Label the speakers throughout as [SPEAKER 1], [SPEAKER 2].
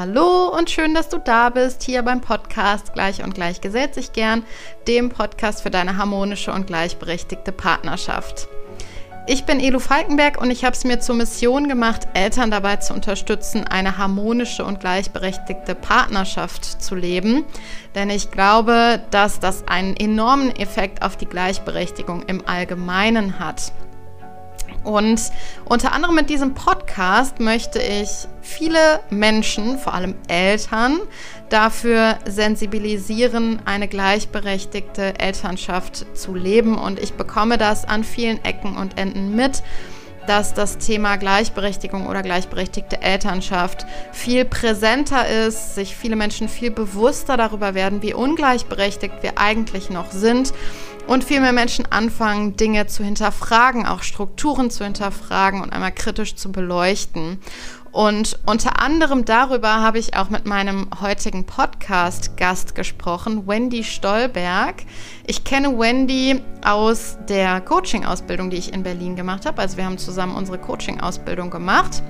[SPEAKER 1] Hallo und schön, dass du da bist, hier beim Podcast Gleich und Gleich gesellt sich gern, dem Podcast für deine harmonische und gleichberechtigte Partnerschaft. Ich bin Elu Falkenberg und ich habe es mir zur Mission gemacht, Eltern dabei zu unterstützen, eine harmonische und gleichberechtigte Partnerschaft zu leben. Denn ich glaube, dass das einen enormen Effekt auf die Gleichberechtigung im Allgemeinen hat. Und unter anderem mit diesem Podcast möchte ich viele Menschen, vor allem Eltern, dafür sensibilisieren, eine gleichberechtigte Elternschaft zu leben. Und ich bekomme das an vielen Ecken und Enden mit dass das Thema Gleichberechtigung oder gleichberechtigte Elternschaft viel präsenter ist, sich viele Menschen viel bewusster darüber werden, wie ungleichberechtigt wir eigentlich noch sind und viel mehr Menschen anfangen, Dinge zu hinterfragen, auch Strukturen zu hinterfragen und einmal kritisch zu beleuchten. Und unter anderem darüber habe ich auch mit meinem heutigen Podcast-Gast gesprochen, Wendy Stolberg. Ich kenne Wendy aus der Coaching-Ausbildung, die ich in Berlin gemacht habe. Also wir haben zusammen unsere Coaching-Ausbildung gemacht.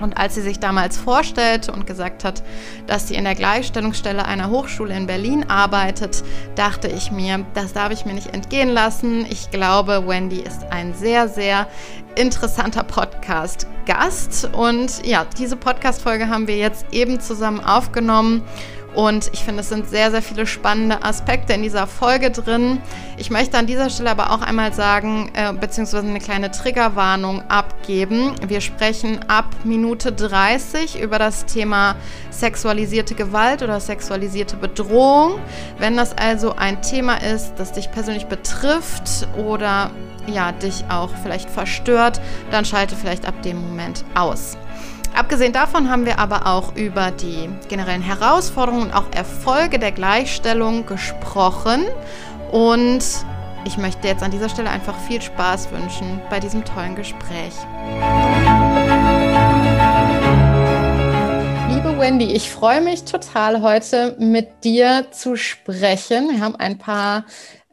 [SPEAKER 1] Und als sie sich damals vorstellte und gesagt hat, dass sie in der Gleichstellungsstelle einer Hochschule in Berlin arbeitet, dachte ich mir, das darf ich mir nicht entgehen lassen. Ich glaube, Wendy ist ein sehr, sehr interessanter Podcast-Gast. Und ja, diese Podcast-Folge haben wir jetzt eben zusammen aufgenommen. Und ich finde, es sind sehr, sehr viele spannende Aspekte in dieser Folge drin. Ich möchte an dieser Stelle aber auch einmal sagen, äh, beziehungsweise eine kleine Triggerwarnung abgeben. Wir sprechen ab Minute 30 über das Thema sexualisierte Gewalt oder sexualisierte Bedrohung. Wenn das also ein Thema ist, das dich persönlich betrifft oder ja, dich auch vielleicht verstört, dann schalte vielleicht ab dem Moment aus. Abgesehen davon haben wir aber auch über die generellen Herausforderungen und auch Erfolge der Gleichstellung gesprochen. Und ich möchte jetzt an dieser Stelle einfach viel Spaß wünschen bei diesem tollen Gespräch. Liebe Wendy, ich freue mich total heute mit dir zu sprechen. Wir haben ein paar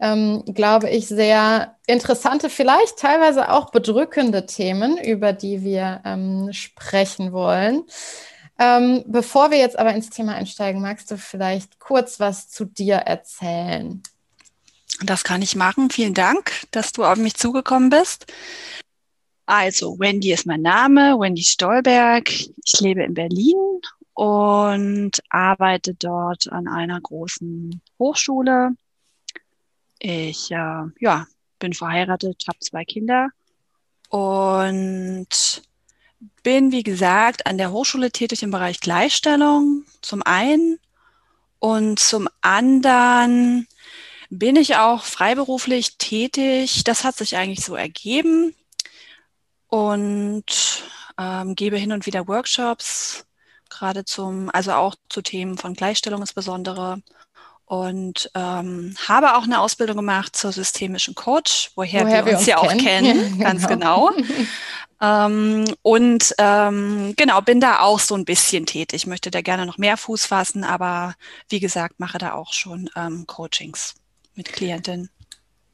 [SPEAKER 1] ähm, glaube ich, sehr interessante, vielleicht teilweise auch bedrückende Themen, über die wir ähm, sprechen wollen. Ähm, bevor wir jetzt aber ins Thema einsteigen, magst du vielleicht kurz was zu dir erzählen?
[SPEAKER 2] Das kann ich machen. Vielen Dank, dass du auf mich zugekommen bist. Also, Wendy ist mein Name, Wendy Stolberg. Ich lebe in Berlin und arbeite dort an einer großen Hochschule ich äh, ja, bin verheiratet, habe zwei Kinder und bin, wie gesagt, an der Hochschule tätig im Bereich Gleichstellung zum einen und zum anderen bin ich auch freiberuflich tätig. Das hat sich eigentlich so ergeben und ähm, gebe hin und wieder Workshops, gerade zum, also auch zu Themen von Gleichstellung insbesondere und ähm, habe auch eine Ausbildung gemacht zur systemischen Coach, woher, woher wir, wir, uns, ja kennen. auch kennen, ja, ganz genau. ähm, und ähm, genau, bin da auch so ein bisschen tätig, möchte da gerne noch mehr Fuß fassen, aber wie gesagt, mache da auch schon ähm, Coachings mit Klientinnen.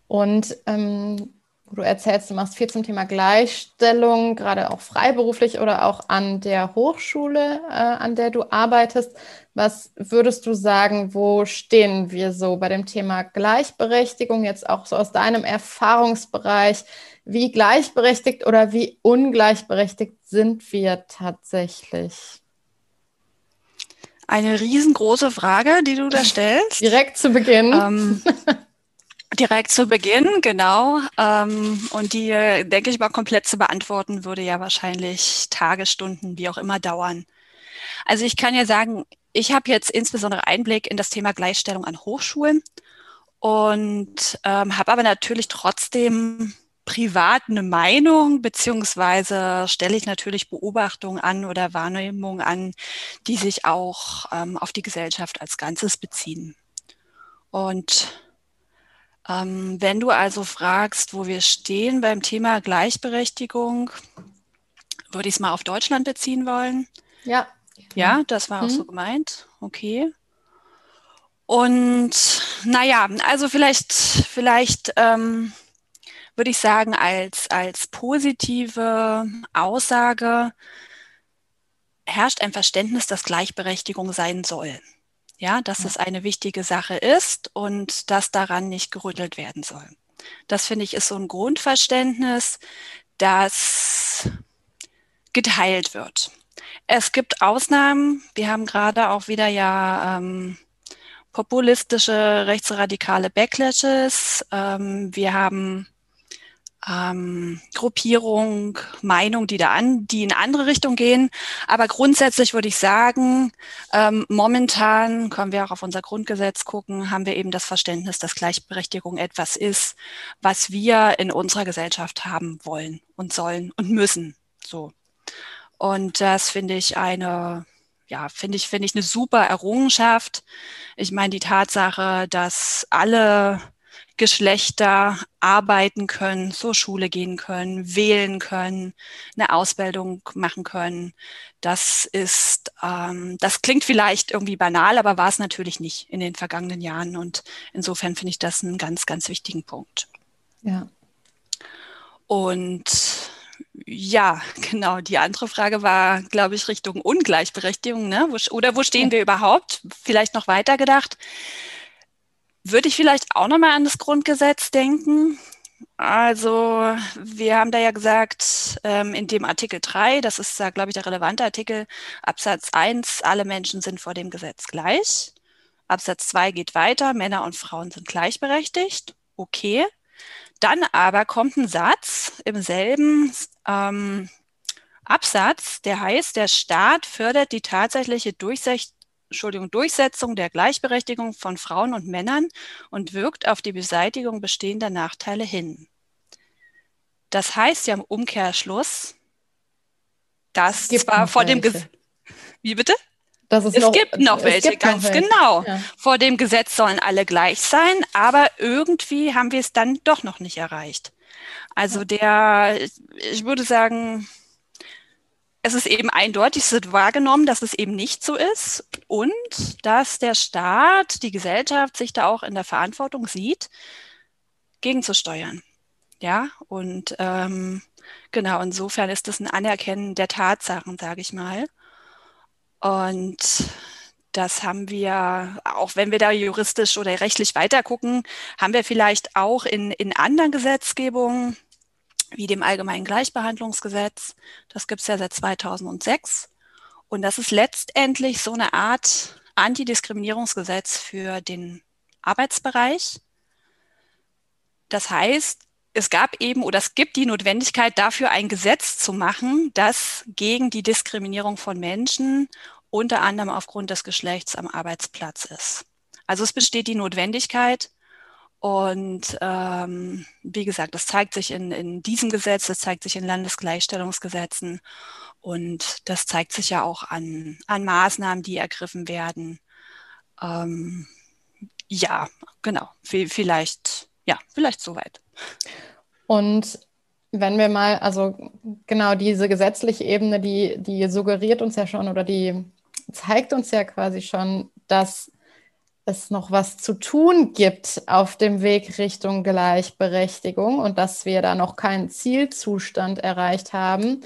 [SPEAKER 1] Und ähm, du erzählst, du machst viel zum Thema Gleichstellung, gerade auch freiberuflich oder auch an der Hochschule, äh, an der du arbeitest. Was würdest du sagen, wo stehen wir so bei dem Thema Gleichberechtigung, jetzt auch so aus deinem Erfahrungsbereich? Wie gleichberechtigt oder wie ungleichberechtigt sind wir tatsächlich?
[SPEAKER 2] Eine riesengroße Frage, die du da stellst.
[SPEAKER 1] Direkt zu Beginn.
[SPEAKER 2] Ähm, direkt zu Beginn, genau. Ähm, und die, denke ich mal, komplett zu beantworten, würde ja wahrscheinlich Tage, Stunden, wie auch immer dauern. Also ich kann ja sagen, ich habe jetzt insbesondere Einblick in das Thema Gleichstellung an Hochschulen und ähm, habe aber natürlich trotzdem privat eine Meinung, beziehungsweise stelle ich natürlich Beobachtungen an oder Wahrnehmungen an, die sich auch ähm, auf die Gesellschaft als Ganzes beziehen. Und ähm, wenn du also fragst, wo wir stehen beim Thema Gleichberechtigung, würde ich es mal auf Deutschland beziehen wollen.
[SPEAKER 1] Ja.
[SPEAKER 2] Ja, das war auch so mhm. gemeint. Okay. Und naja, also vielleicht, vielleicht ähm, würde ich sagen, als, als positive Aussage herrscht ein Verständnis, dass Gleichberechtigung sein soll. Ja, dass ja. es eine wichtige Sache ist und dass daran nicht gerüttelt werden soll. Das finde ich ist so ein Grundverständnis, das geteilt wird. Es gibt Ausnahmen. Wir haben gerade auch wieder ja ähm, populistische rechtsradikale Backlashes. Ähm, wir haben ähm, Gruppierung, Meinung, die da an, die in andere Richtung gehen. Aber grundsätzlich würde ich sagen, ähm, momentan können wir auch auf unser Grundgesetz gucken, haben wir eben das Verständnis, dass Gleichberechtigung etwas ist, was wir in unserer Gesellschaft haben wollen und sollen und müssen. So. Und das finde ich eine ja, finde ich, finde ich eine super Errungenschaft. Ich meine, die Tatsache, dass alle Geschlechter arbeiten können, zur Schule gehen können, wählen können, eine Ausbildung machen können. Das ist, ähm, das klingt vielleicht irgendwie banal, aber war es natürlich nicht in den vergangenen Jahren. Und insofern finde ich das einen ganz, ganz wichtigen Punkt.
[SPEAKER 1] Ja.
[SPEAKER 2] Und ja, genau. Die andere Frage war, glaube ich, Richtung Ungleichberechtigung. Ne? Oder wo stehen wir überhaupt? Vielleicht noch weiter gedacht würde ich vielleicht auch nochmal an das Grundgesetz denken. Also wir haben da ja gesagt, ähm, in dem Artikel 3, das ist da, glaube ich, der relevante Artikel, Absatz 1, alle Menschen sind vor dem Gesetz gleich. Absatz 2 geht weiter, Männer und Frauen sind gleichberechtigt. Okay. Dann aber kommt ein Satz im selben ähm, Absatz, der heißt, der Staat fördert die tatsächliche Durchsetzung Entschuldigung, Durchsetzung der Gleichberechtigung von Frauen und Männern und wirkt auf die Beseitigung bestehender Nachteile hin. Das heißt ja im Umkehrschluss, dass zwar vor welche. dem Gesetz. Wie bitte?
[SPEAKER 1] es, es
[SPEAKER 2] noch, gibt noch welche, gibt ganz noch welche. genau. Ja. Vor dem Gesetz sollen alle gleich sein, aber irgendwie haben wir es dann doch noch nicht erreicht. Also der, ich würde sagen, es ist eben eindeutig, es wird wahrgenommen, dass es eben nicht so ist und dass der Staat, die Gesellschaft sich da auch in der Verantwortung sieht, gegenzusteuern. Ja, und ähm, genau, insofern ist das ein Anerkennen der Tatsachen, sage ich mal. Und das haben wir, auch wenn wir da juristisch oder rechtlich weitergucken, haben wir vielleicht auch in, in anderen Gesetzgebungen wie dem Allgemeinen Gleichbehandlungsgesetz. Das gibt es ja seit 2006. Und das ist letztendlich so eine Art Antidiskriminierungsgesetz für den Arbeitsbereich. Das heißt, es gab eben oder es gibt die Notwendigkeit dafür, ein Gesetz zu machen, das gegen die Diskriminierung von Menschen unter anderem aufgrund des Geschlechts am Arbeitsplatz ist. Also es besteht die Notwendigkeit, und ähm, wie gesagt, das zeigt sich in, in diesem Gesetz, das zeigt sich in Landesgleichstellungsgesetzen und das zeigt sich ja auch an, an Maßnahmen, die ergriffen werden. Ähm, ja, genau, vielleicht, ja, vielleicht soweit.
[SPEAKER 1] Und wenn wir mal, also genau diese gesetzliche Ebene, die, die suggeriert uns ja schon oder die zeigt uns ja quasi schon, dass es noch was zu tun gibt auf dem Weg Richtung Gleichberechtigung und dass wir da noch keinen Zielzustand erreicht haben.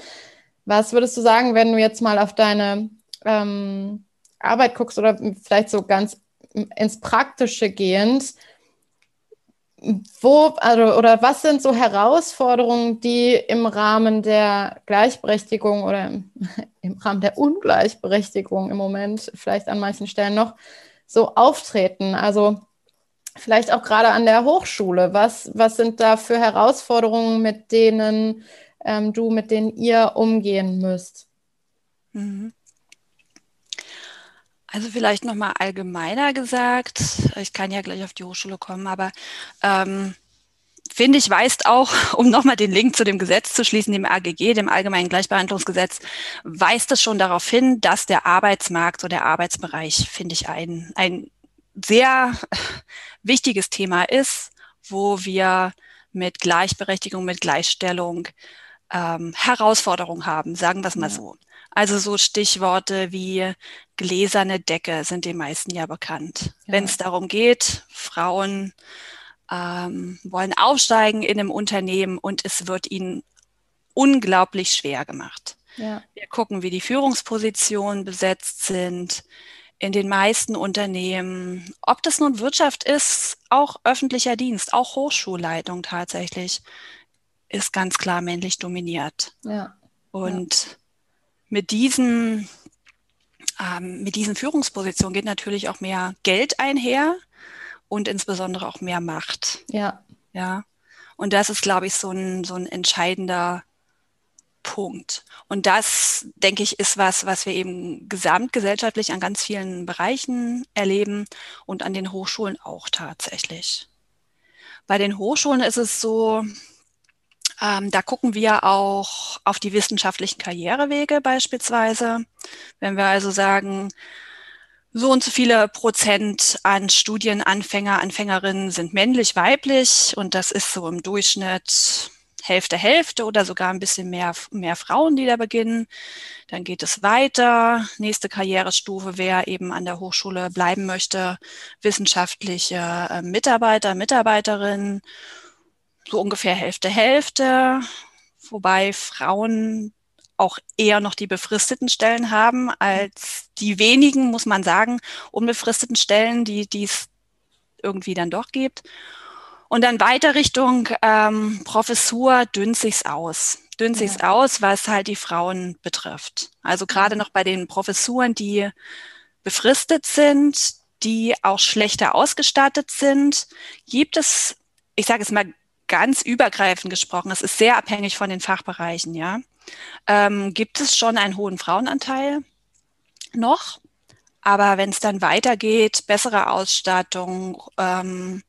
[SPEAKER 1] Was würdest du sagen, wenn du jetzt mal auf deine ähm, Arbeit guckst oder vielleicht so ganz ins Praktische gehend? Wo also, oder was sind so Herausforderungen, die im Rahmen der Gleichberechtigung oder im Rahmen der Ungleichberechtigung im Moment vielleicht an manchen Stellen noch so auftreten? Also vielleicht auch gerade an der Hochschule. Was, was sind da für Herausforderungen, mit denen ähm, du, mit denen ihr umgehen müsst? Mhm.
[SPEAKER 2] Also vielleicht nochmal allgemeiner gesagt, ich kann ja gleich auf die Hochschule kommen, aber ähm, finde ich, weist auch, um nochmal den Link zu dem Gesetz zu schließen, dem AGG, dem Allgemeinen Gleichbehandlungsgesetz, weist es schon darauf hin, dass der Arbeitsmarkt oder der Arbeitsbereich, finde ich, ein, ein sehr wichtiges Thema ist, wo wir mit Gleichberechtigung, mit Gleichstellung ähm, Herausforderungen haben, sagen wir es mal ja. so. Also so Stichworte wie gläserne Decke sind den meisten ja bekannt. Ja. Wenn es darum geht, Frauen ähm, wollen aufsteigen in einem Unternehmen und es wird ihnen unglaublich schwer gemacht. Ja. Wir gucken, wie die Führungspositionen besetzt sind in den meisten Unternehmen. Ob das nun Wirtschaft ist, auch öffentlicher Dienst, auch Hochschulleitung tatsächlich, ist ganz klar männlich dominiert. Ja. Und ja. mit diesen ähm, mit diesen Führungspositionen geht natürlich auch mehr Geld einher und insbesondere auch mehr Macht.
[SPEAKER 1] Ja.
[SPEAKER 2] Ja. Und das ist, glaube ich, so ein, so ein entscheidender Punkt. Und das, denke ich, ist was, was wir eben gesamtgesellschaftlich an ganz vielen Bereichen erleben und an den Hochschulen auch tatsächlich. Bei den Hochschulen ist es so, ähm, da gucken wir auch auf die wissenschaftlichen Karrierewege beispielsweise. Wenn wir also sagen, so und so viele Prozent an Studienanfänger, Anfängerinnen sind männlich, weiblich und das ist so im Durchschnitt Hälfte, Hälfte oder sogar ein bisschen mehr, mehr Frauen, die da beginnen. Dann geht es weiter. Nächste Karrierestufe, wer eben an der Hochschule bleiben möchte, wissenschaftliche äh, Mitarbeiter, Mitarbeiterinnen, so ungefähr Hälfte, Hälfte. Wobei Frauen auch eher noch die befristeten Stellen haben als die wenigen, muss man sagen, unbefristeten Stellen, die es irgendwie dann doch gibt. Und dann weiter Richtung ähm, Professur dünnt sich's aus. Dünnt sich's ja. aus, was halt die Frauen betrifft. Also gerade noch bei den Professuren, die befristet sind, die auch schlechter ausgestattet sind, gibt es, ich sage es mal ganz übergreifend gesprochen, es ist sehr abhängig von den Fachbereichen, ja ähm, gibt es schon einen hohen Frauenanteil noch. Aber wenn es dann weitergeht, bessere Ausstattung ähm,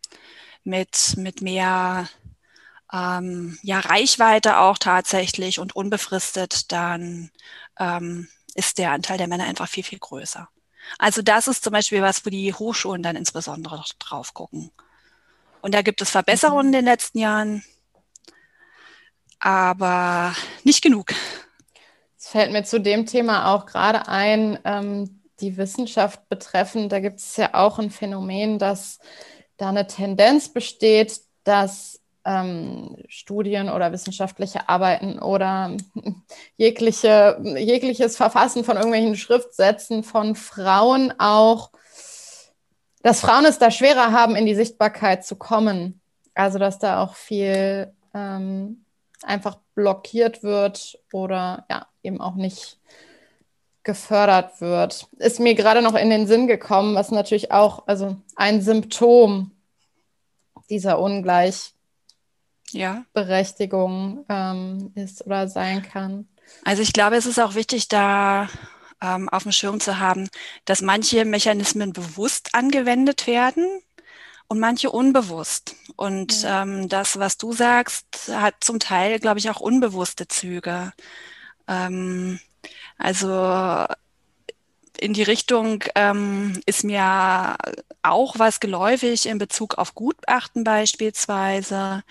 [SPEAKER 2] mit, mit mehr ähm, ja, Reichweite auch tatsächlich und unbefristet, dann ähm, ist der Anteil der Männer einfach viel, viel größer. Also das ist zum Beispiel was, wo die Hochschulen dann insbesondere drauf gucken. Und da gibt es Verbesserungen in den letzten Jahren aber nicht genug.
[SPEAKER 1] Es fällt mir zu dem Thema auch gerade ein, ähm, die Wissenschaft betreffend. Da gibt es ja auch ein Phänomen, dass da eine Tendenz besteht, dass ähm, Studien oder wissenschaftliche Arbeiten oder jegliche, jegliches Verfassen von irgendwelchen Schriftsätzen von Frauen auch, dass Frauen es da schwerer haben, in die Sichtbarkeit zu kommen. Also dass da auch viel ähm, einfach blockiert wird oder ja, eben auch nicht gefördert wird. Ist mir gerade noch in den Sinn gekommen, was natürlich auch also ein Symptom dieser Ungleichberechtigung ja. ähm, ist oder sein kann.
[SPEAKER 2] Also ich glaube, es ist auch wichtig, da ähm, auf dem Schirm zu haben, dass manche Mechanismen bewusst angewendet werden und manche unbewusst. Und ja. ähm, das, was du sagst, hat zum Teil, glaube ich, auch unbewusste Züge. Ähm, also in die Richtung ähm, ist mir auch was geläufig in Bezug auf Gutachten beispielsweise.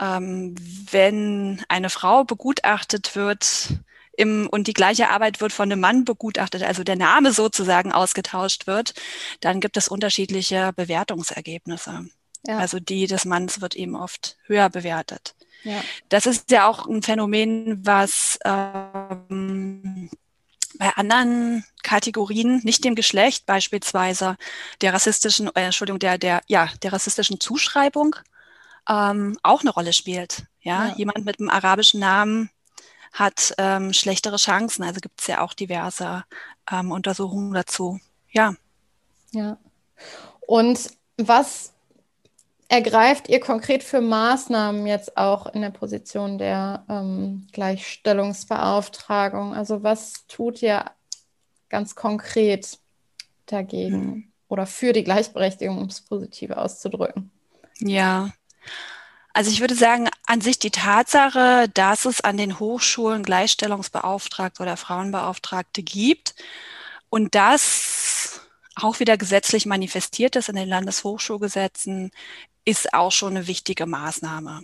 [SPEAKER 2] Ähm, wenn eine Frau begutachtet wird, im, und die gleiche Arbeit wird von einem Mann begutachtet, also der Name sozusagen ausgetauscht wird, dann gibt es unterschiedliche Bewertungsergebnisse. Ja. Also die des Manns wird eben oft höher bewertet. Ja. Das ist ja auch ein Phänomen, was ähm, bei anderen Kategorien, nicht dem Geschlecht, beispielsweise der rassistischen, äh, Entschuldigung, der, der, ja, der rassistischen Zuschreibung, ähm, auch eine Rolle spielt. Ja? ja, jemand mit einem arabischen Namen hat ähm, schlechtere Chancen. Also gibt es ja auch diverse ähm, Untersuchungen dazu. Ja.
[SPEAKER 1] Ja. Und was ergreift ihr konkret für Maßnahmen jetzt auch in der Position der ähm, Gleichstellungsbeauftragung? Also was tut ihr ganz konkret dagegen hm. oder für die Gleichberechtigung, um es positiv auszudrücken?
[SPEAKER 2] Ja, also ich würde sagen, an sich die Tatsache, dass es an den Hochschulen Gleichstellungsbeauftragte oder Frauenbeauftragte gibt und das auch wieder gesetzlich manifestiert ist in den Landeshochschulgesetzen, ist auch schon eine wichtige Maßnahme.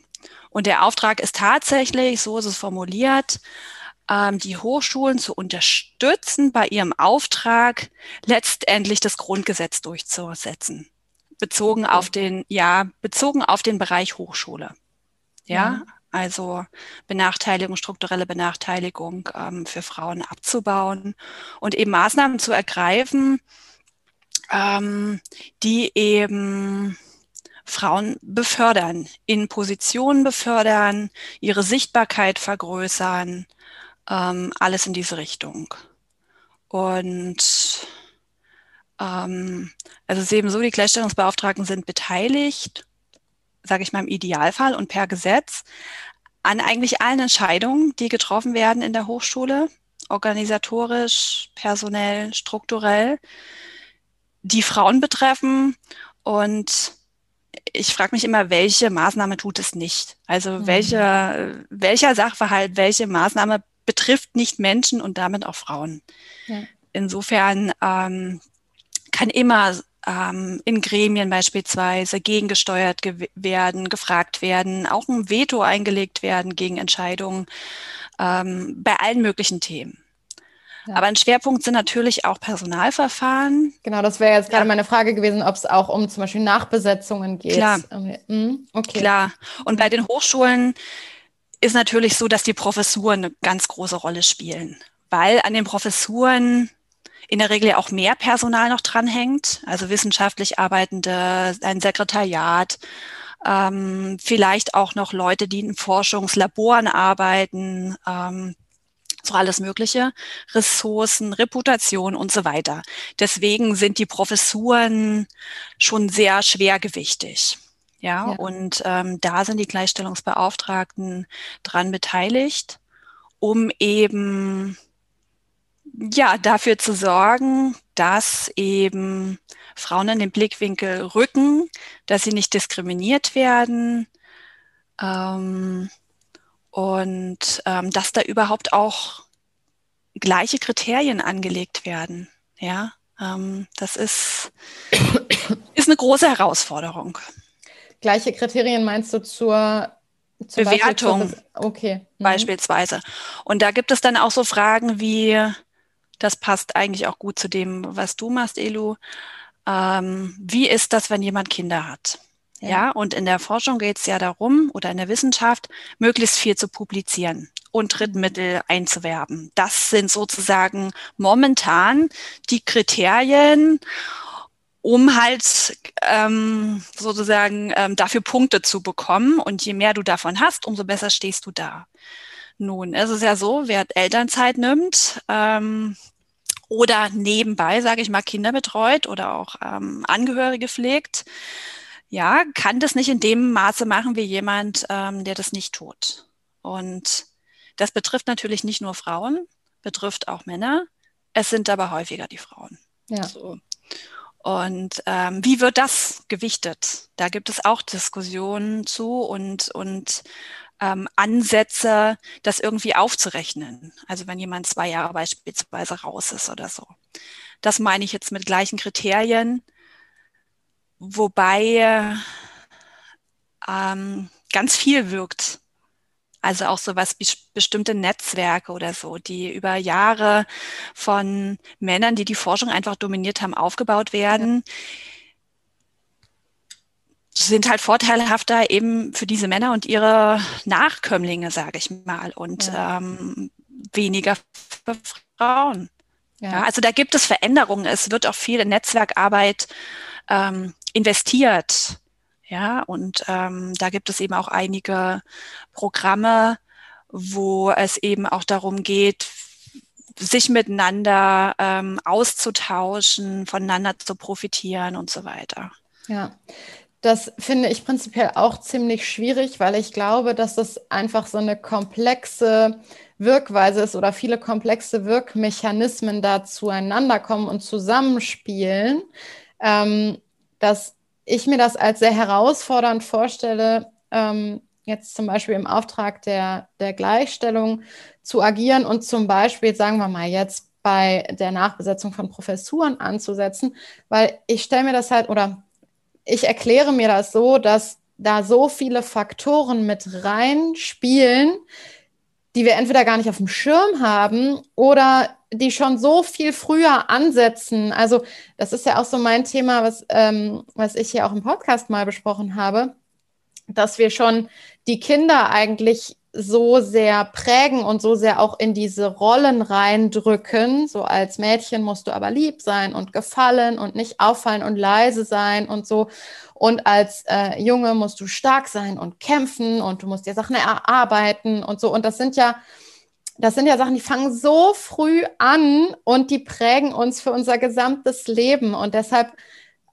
[SPEAKER 2] Und der Auftrag ist tatsächlich, so ist es formuliert, ähm, die Hochschulen zu unterstützen, bei ihrem Auftrag letztendlich das Grundgesetz durchzusetzen bezogen auf den, ja, bezogen auf den Bereich Hochschule. Ja, also Benachteiligung, strukturelle Benachteiligung ähm, für Frauen abzubauen und eben Maßnahmen zu ergreifen, ähm, die eben Frauen befördern, in Positionen befördern, ihre Sichtbarkeit vergrößern, ähm, alles in diese Richtung. Und ähm, also es ist eben so, die Gleichstellungsbeauftragten sind beteiligt, sage ich mal im Idealfall und per Gesetz, an eigentlich allen Entscheidungen, die getroffen werden in der Hochschule, organisatorisch, personell, strukturell, die Frauen betreffen. Und ich frage mich immer, welche Maßnahme tut es nicht? Also mhm. welche, welcher Sachverhalt, welche Maßnahme betrifft nicht Menschen und damit auch Frauen? Ja. Insofern ähm, kann immer ähm, in Gremien beispielsweise gegengesteuert ge werden, gefragt werden, auch ein Veto eingelegt werden gegen Entscheidungen ähm, bei allen möglichen Themen. Ja. Aber ein Schwerpunkt sind natürlich auch Personalverfahren.
[SPEAKER 1] Genau, das wäre jetzt gerade ja. meine Frage gewesen, ob es auch um zum Beispiel Nachbesetzungen geht.
[SPEAKER 2] Klar. Mhm. Okay. Klar. Und bei den Hochschulen ist natürlich so, dass die Professuren eine ganz große Rolle spielen, weil an den Professuren in der Regel auch mehr Personal noch dranhängt, also wissenschaftlich arbeitende, ein Sekretariat, ähm, vielleicht auch noch Leute, die in Forschungslaboren arbeiten, ähm, so alles Mögliche, Ressourcen, Reputation und so weiter. Deswegen sind die Professuren schon sehr schwergewichtig. Ja, ja. und ähm, da sind die Gleichstellungsbeauftragten dran beteiligt, um eben ja, dafür zu sorgen, dass eben Frauen in den Blickwinkel rücken, dass sie nicht diskriminiert werden ähm, und ähm, dass da überhaupt auch gleiche Kriterien angelegt werden. Ja, ähm, das ist, ist eine große Herausforderung.
[SPEAKER 1] Gleiche Kriterien meinst du zur
[SPEAKER 2] Bewertung? Zur,
[SPEAKER 1] okay.
[SPEAKER 2] Mhm. Beispielsweise. Und da gibt es dann auch so Fragen wie, das passt eigentlich auch gut zu dem, was du machst, Elu. Ähm, wie ist das, wenn jemand Kinder hat? Ja, ja und in der Forschung geht es ja darum, oder in der Wissenschaft, möglichst viel zu publizieren und Drittmittel einzuwerben. Das sind sozusagen momentan die Kriterien, um halt ähm, sozusagen ähm, dafür Punkte zu bekommen. Und je mehr du davon hast, umso besser stehst du da. Nun, es ist ja so, wer Elternzeit nimmt ähm, oder nebenbei, sage ich mal, Kinder betreut oder auch ähm, Angehörige pflegt, ja, kann das nicht in dem Maße machen wie jemand, ähm, der das nicht tut. Und das betrifft natürlich nicht nur Frauen, betrifft auch Männer. Es sind aber häufiger die Frauen. Ja. So. Und ähm, wie wird das gewichtet? Da gibt es auch Diskussionen zu und, und ähm, Ansätze, das irgendwie aufzurechnen. Also wenn jemand zwei Jahre beispielsweise raus ist oder so. Das meine ich jetzt mit gleichen Kriterien, wobei ähm, ganz viel wirkt. Also auch so was wie bestimmte Netzwerke oder so, die über Jahre von Männern, die die Forschung einfach dominiert haben, aufgebaut werden. Ja sind halt vorteilhafter eben für diese Männer und ihre Nachkömmlinge, sage ich mal, und ja. ähm, weniger für Frauen. Ja. ja. also da gibt es Veränderungen. Es wird auch viel in Netzwerkarbeit ähm, investiert. Ja, und ähm, da gibt es eben auch einige Programme, wo es eben auch darum geht, sich miteinander ähm, auszutauschen, voneinander zu profitieren und so weiter.
[SPEAKER 1] Ja, das finde ich prinzipiell auch ziemlich schwierig, weil ich glaube, dass das einfach so eine komplexe Wirkweise ist oder viele komplexe Wirkmechanismen da zueinander kommen und zusammenspielen, ähm, dass ich mir das als sehr herausfordernd vorstelle, ähm, jetzt zum Beispiel im Auftrag der, der Gleichstellung zu agieren und zum Beispiel, sagen wir mal jetzt, bei der Nachbesetzung von Professuren anzusetzen, weil ich stelle mir das halt, oder ich erkläre mir das so, dass da so viele Faktoren mit reinspielen, die wir entweder gar nicht auf dem Schirm haben oder die schon so viel früher ansetzen. Also das ist ja auch so mein Thema, was, ähm, was ich hier auch im Podcast mal besprochen habe. dass wir schon die Kinder eigentlich so sehr prägen und so sehr auch in diese Rollen reindrücken. So als Mädchen musst du aber lieb sein und gefallen und nicht auffallen und leise sein und so. Und als äh, Junge musst du stark sein und kämpfen und du musst dir Sachen erarbeiten und so. Und das sind ja, das sind ja Sachen, die fangen so früh an und die prägen uns für unser gesamtes Leben. Und deshalb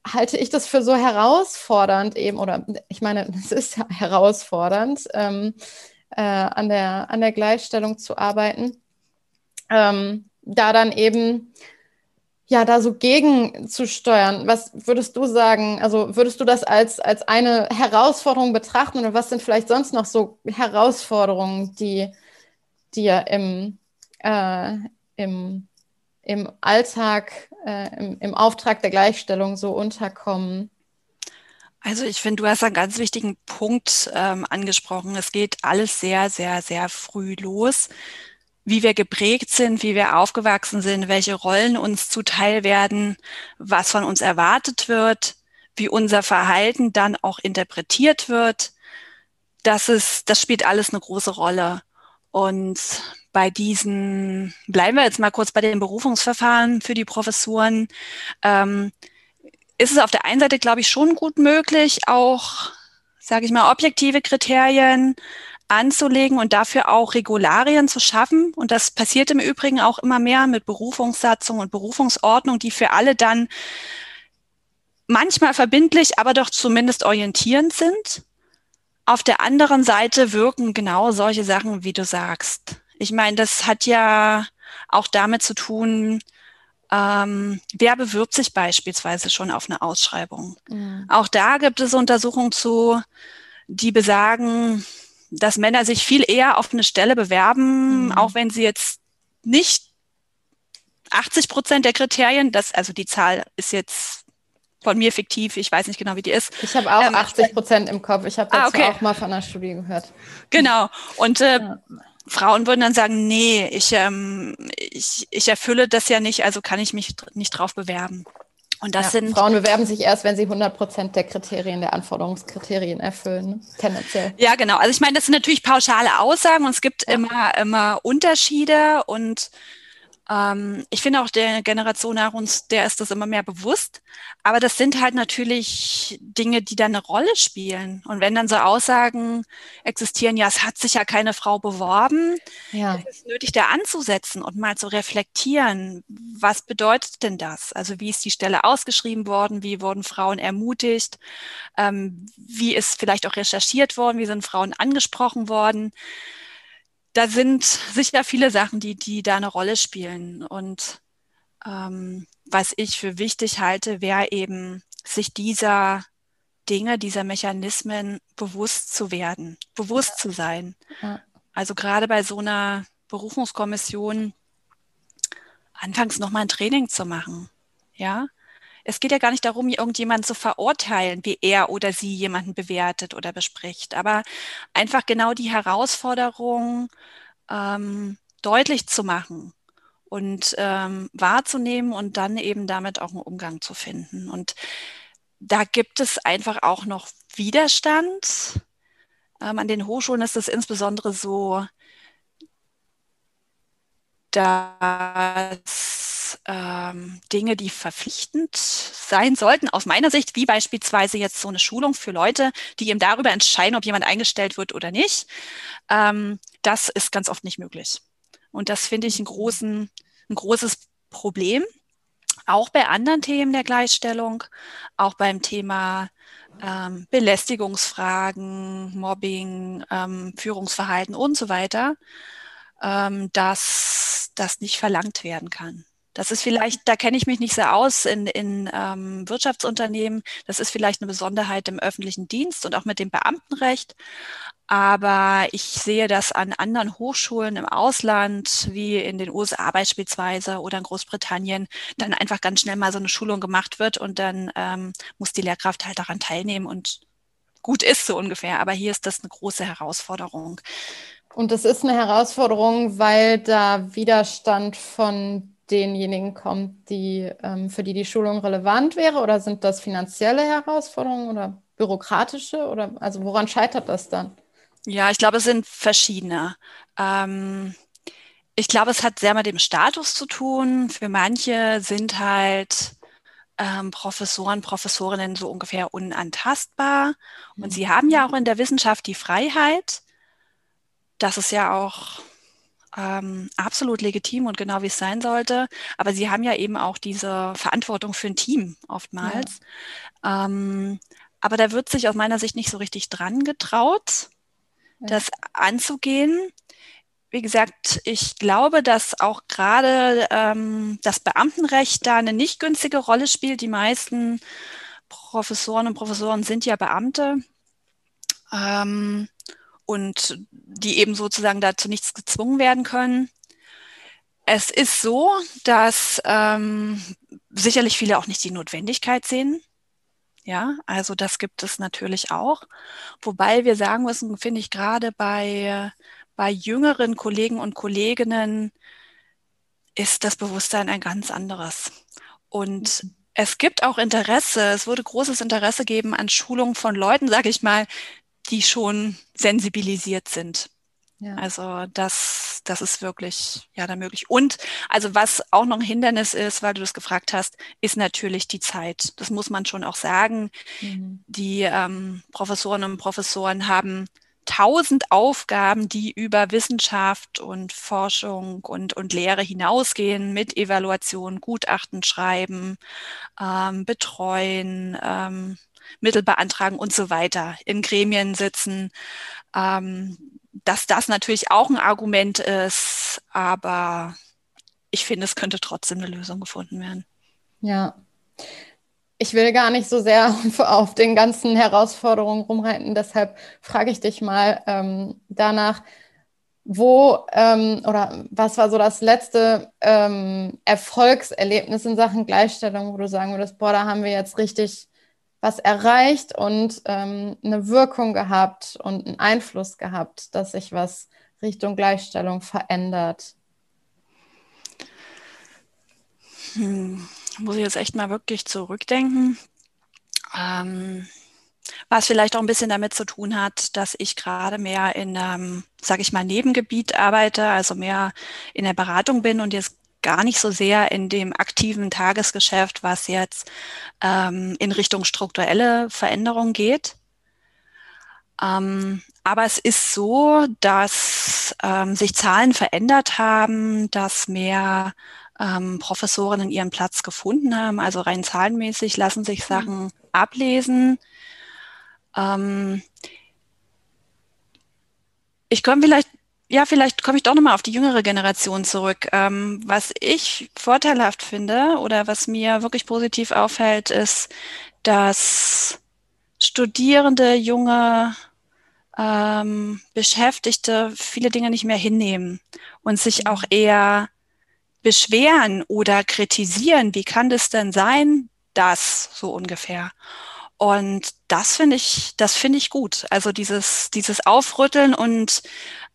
[SPEAKER 1] halte ich das für so herausfordernd eben, oder ich meine, es ist herausfordernd, ähm, äh, an, der, an der Gleichstellung zu arbeiten. Ähm, da dann eben ja, da so gegenzusteuern. Was würdest du sagen? Also würdest du das als, als eine Herausforderung betrachten oder was sind vielleicht sonst noch so Herausforderungen, die dir im, äh, im, im Alltag, äh, im, im Auftrag der Gleichstellung so unterkommen?
[SPEAKER 2] Also ich finde, du hast einen ganz wichtigen Punkt ähm, angesprochen. Es geht alles sehr, sehr, sehr früh los. Wie wir geprägt sind, wie wir aufgewachsen sind, welche Rollen uns zuteil werden, was von uns erwartet wird, wie unser Verhalten dann auch interpretiert wird. Das ist, das spielt alles eine große Rolle. Und bei diesen, bleiben wir jetzt mal kurz bei den Berufungsverfahren für die Professuren. Ähm, ist es auf der einen Seite, glaube ich, schon gut möglich, auch, sage ich mal, objektive Kriterien anzulegen und dafür auch Regularien zu schaffen. Und das passiert im Übrigen auch immer mehr mit Berufungssatzung und Berufungsordnung, die für alle dann manchmal verbindlich, aber doch zumindest orientierend sind. Auf der anderen Seite wirken genau solche Sachen, wie du sagst. Ich meine, das hat ja auch damit zu tun, ähm, wer bewirbt sich beispielsweise schon auf eine Ausschreibung? Mhm. Auch da gibt es Untersuchungen zu, die besagen, dass Männer sich viel eher auf eine Stelle bewerben, mhm. auch wenn sie jetzt nicht 80 Prozent der Kriterien, das, also die Zahl ist jetzt von mir fiktiv, ich weiß nicht genau, wie die ist.
[SPEAKER 1] Ich habe auch ähm, 80 Prozent im Kopf. Ich habe dazu ah, okay. auch mal von einer Studie gehört.
[SPEAKER 2] Genau. Und äh, ja. Frauen würden dann sagen, nee, ich, ähm, ich, ich erfülle das ja nicht, also kann ich mich nicht drauf bewerben.
[SPEAKER 1] Und das ja, sind Frauen bewerben sich erst, wenn sie 100 Prozent der Kriterien, der Anforderungskriterien erfüllen, tendenziell.
[SPEAKER 2] Ja, genau. Also ich meine, das sind natürlich pauschale Aussagen und es gibt ja. immer, immer Unterschiede und ähm, ich finde auch der Generation nach uns, der ist das immer mehr bewusst. Aber das sind halt natürlich Dinge, die da eine Rolle spielen. Und wenn dann so Aussagen existieren, ja, es hat sich ja keine Frau beworben, ja. ist es nötig, da anzusetzen und mal zu reflektieren. Was bedeutet denn das? Also wie ist die Stelle ausgeschrieben worden? Wie wurden Frauen ermutigt? Ähm, wie ist vielleicht auch recherchiert worden? Wie sind Frauen angesprochen worden? Da sind sicher viele Sachen, die, die da eine Rolle spielen. Und ähm, was ich für wichtig halte, wäre eben, sich dieser Dinge, dieser Mechanismen bewusst zu werden, bewusst zu sein. Also gerade bei so einer Berufungskommission anfangs nochmal ein Training zu machen. Ja, es geht ja gar nicht darum, irgendjemanden zu verurteilen, wie er oder sie jemanden bewertet oder bespricht, aber einfach genau die Herausforderung ähm, deutlich zu machen und ähm, wahrzunehmen und dann eben damit auch einen Umgang zu finden. Und da gibt es einfach auch noch Widerstand. Ähm, an den Hochschulen ist es insbesondere so, dass ähm, Dinge, die verpflichtend sein sollten, aus meiner Sicht, wie beispielsweise jetzt so eine Schulung für Leute, die eben darüber entscheiden, ob jemand eingestellt wird oder nicht, ähm, das ist ganz oft nicht möglich. Und das finde ich ein, großen, ein großes Problem. Auch bei anderen Themen der Gleichstellung, auch beim Thema ähm, Belästigungsfragen, Mobbing, ähm, Führungsverhalten und so weiter, ähm, dass das nicht verlangt werden kann. Das ist vielleicht, da kenne ich mich nicht so aus in, in ähm, Wirtschaftsunternehmen. Das ist vielleicht eine Besonderheit im öffentlichen Dienst und auch mit dem Beamtenrecht. Aber ich sehe das an anderen Hochschulen im Ausland, wie in den USA beispielsweise oder in Großbritannien, dann einfach ganz schnell mal so eine Schulung gemacht wird und dann ähm, muss die Lehrkraft halt daran teilnehmen und gut ist so ungefähr. Aber hier ist das eine große Herausforderung.
[SPEAKER 1] Und das ist eine Herausforderung, weil da Widerstand von denjenigen kommt, die, ähm, für die die Schulung relevant wäre? Oder sind das finanzielle Herausforderungen oder bürokratische oder also woran scheitert das dann?
[SPEAKER 2] Ja, ich glaube, es sind verschiedene. Ähm, ich glaube, es hat sehr mit dem Status zu tun. Für manche sind halt ähm, Professoren, Professorinnen so ungefähr unantastbar. Und mhm. sie haben ja auch in der Wissenschaft die Freiheit. Das ist ja auch ähm, absolut legitim und genau wie es sein sollte. Aber sie haben ja eben auch diese Verantwortung für ein Team oftmals. Ja. Ähm, aber da wird sich aus meiner Sicht nicht so richtig dran getraut, ja. das anzugehen. Wie gesagt, ich glaube, dass auch gerade ähm, das Beamtenrecht da eine nicht günstige Rolle spielt. Die meisten Professoren und Professoren sind ja Beamte. Ähm, und die eben sozusagen dazu nichts gezwungen werden können. Es ist so, dass ähm, sicherlich viele auch nicht die Notwendigkeit sehen. Ja, also das gibt es natürlich auch. Wobei wir sagen müssen, finde ich gerade bei, bei jüngeren Kollegen und Kolleginnen ist das Bewusstsein ein ganz anderes. Und mhm. es gibt auch Interesse, es würde großes Interesse geben an Schulungen von Leuten, sage ich mal, die schon sensibilisiert sind. Ja. Also das, das ist wirklich ja da möglich. Und also was auch noch ein Hindernis ist, weil du das gefragt hast, ist natürlich die Zeit. Das muss man schon auch sagen. Mhm. Die ähm, Professorinnen und Professoren haben tausend Aufgaben, die über Wissenschaft und Forschung und, und Lehre hinausgehen, mit Evaluation, Gutachten schreiben, ähm, betreuen, ähm, Mittel beantragen und so weiter, in Gremien sitzen. Ähm, dass das natürlich auch ein Argument ist, aber ich finde, es könnte trotzdem eine Lösung gefunden werden.
[SPEAKER 1] Ja. Ich will gar nicht so sehr auf den ganzen Herausforderungen rumreiten, deshalb frage ich dich mal ähm, danach, wo ähm, oder was war so das letzte ähm, Erfolgserlebnis in Sachen Gleichstellung, wo du sagen würdest, boah, da haben wir jetzt richtig was erreicht und ähm, eine Wirkung gehabt und einen Einfluss gehabt, dass sich was Richtung Gleichstellung verändert?
[SPEAKER 2] Hm, muss ich jetzt echt mal wirklich zurückdenken. Ähm, was vielleicht auch ein bisschen damit zu tun hat, dass ich gerade mehr in, ähm, sage ich mal, Nebengebiet arbeite, also mehr in der Beratung bin und jetzt gar nicht so sehr in dem aktiven Tagesgeschäft, was jetzt ähm, in Richtung strukturelle Veränderung geht. Ähm, aber es ist so, dass ähm, sich Zahlen verändert haben, dass mehr ähm, Professorinnen ihren Platz gefunden haben. Also rein zahlenmäßig lassen sich Sachen mhm. ablesen. Ähm, ich komme vielleicht ja, vielleicht komme ich doch nochmal auf die jüngere Generation zurück. Ähm, was ich vorteilhaft finde oder was mir wirklich positiv auffällt, ist, dass Studierende, junge ähm, Beschäftigte viele Dinge nicht mehr hinnehmen und sich auch eher beschweren oder kritisieren. Wie kann das denn sein? Das so ungefähr. Und das finde ich, das finde ich gut. Also dieses, dieses Aufrütteln und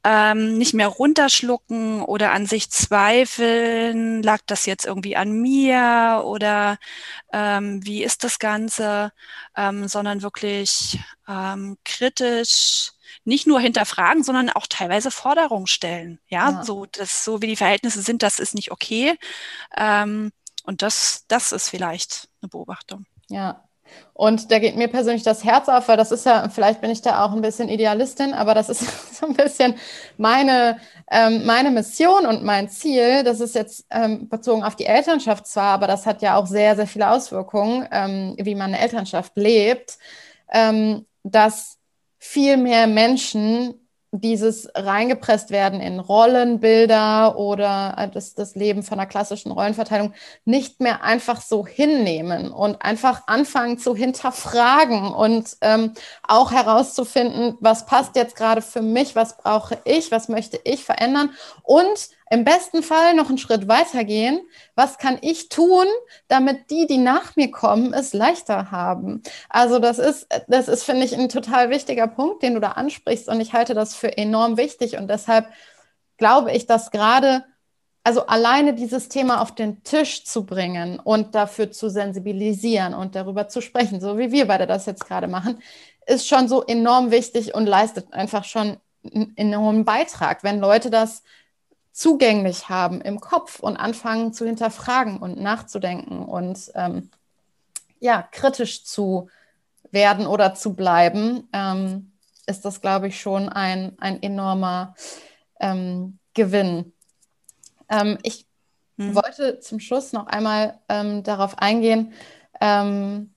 [SPEAKER 2] ähm, nicht mehr runterschlucken oder an sich zweifeln, lag das jetzt irgendwie an mir oder ähm, wie ist das Ganze, ähm, sondern wirklich ähm, kritisch nicht nur hinterfragen, sondern auch teilweise Forderungen stellen. Ja, ja. so das, so wie die Verhältnisse sind, das ist nicht okay. Ähm, und das, das ist vielleicht eine Beobachtung.
[SPEAKER 1] Ja, und da geht mir persönlich das Herz auf, weil das ist ja, vielleicht bin ich da auch ein bisschen Idealistin, aber das ist so ein bisschen meine, ähm, meine Mission und mein Ziel. Das ist jetzt ähm, bezogen auf die Elternschaft zwar, aber das hat ja auch sehr, sehr viele Auswirkungen, ähm, wie man eine Elternschaft lebt, ähm, dass viel mehr Menschen dieses reingepresst werden in Rollenbilder oder äh, das, das Leben von einer klassischen Rollenverteilung nicht mehr einfach so hinnehmen und einfach anfangen zu hinterfragen und ähm, auch herauszufinden, was passt jetzt gerade für mich, was brauche ich, was möchte ich verändern und im besten Fall noch einen Schritt weitergehen. Was kann ich tun, damit die, die nach mir kommen, es leichter haben? Also das ist, das ist, finde ich, ein total wichtiger Punkt, den du da ansprichst. Und ich halte das für enorm wichtig. Und deshalb glaube ich, dass gerade also alleine dieses Thema auf den Tisch zu bringen und dafür zu sensibilisieren und darüber zu sprechen, so wie wir beide das jetzt gerade machen, ist schon so enorm wichtig und leistet einfach schon einen enormen Beitrag, wenn Leute das zugänglich haben im Kopf und anfangen zu hinterfragen und nachzudenken und ähm, ja, kritisch zu werden oder zu bleiben, ähm, ist das, glaube ich, schon ein, ein enormer ähm, Gewinn. Ähm, ich hm. wollte zum Schluss noch einmal ähm, darauf eingehen. Ähm,